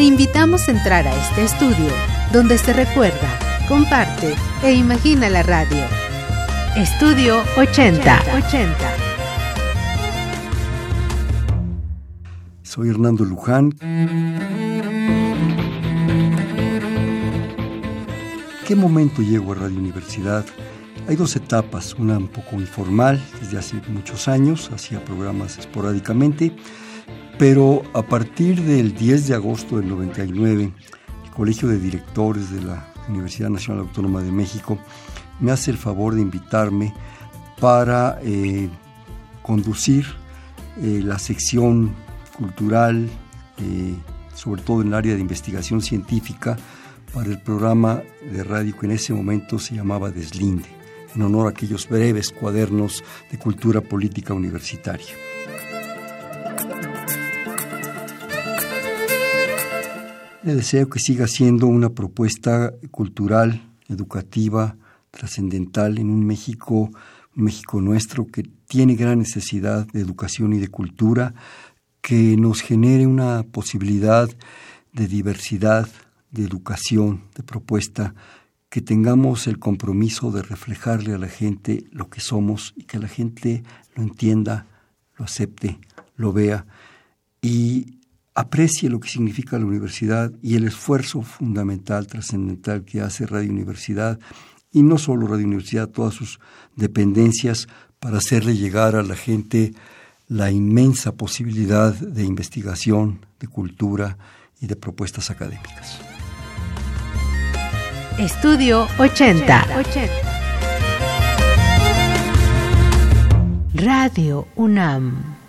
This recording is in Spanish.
Te invitamos a entrar a este estudio donde se recuerda, comparte e imagina la radio. Estudio 80. 80. Soy Hernando Luján. ¿Qué momento llego a Radio Universidad? Hay dos etapas, una un poco informal, desde hace muchos años, hacía programas esporádicamente, pero a partir del 10 de agosto del 99, el Colegio de Directores de la Universidad Nacional Autónoma de México me hace el favor de invitarme para eh, conducir eh, la sección cultural, eh, sobre todo en el área de investigación científica, para el programa de radio que en ese momento se llamaba Deslinde, en honor a aquellos breves cuadernos de cultura política universitaria. Le deseo que siga siendo una propuesta cultural, educativa, trascendental en un México, un México nuestro que tiene gran necesidad de educación y de cultura, que nos genere una posibilidad de diversidad, de educación, de propuesta, que tengamos el compromiso de reflejarle a la gente lo que somos y que la gente lo entienda, lo acepte, lo vea. Y aprecie lo que significa la universidad y el esfuerzo fundamental, trascendental que hace Radio Universidad y no solo Radio Universidad, todas sus dependencias para hacerle llegar a la gente la inmensa posibilidad de investigación, de cultura y de propuestas académicas. Estudio 80. Radio UNAM.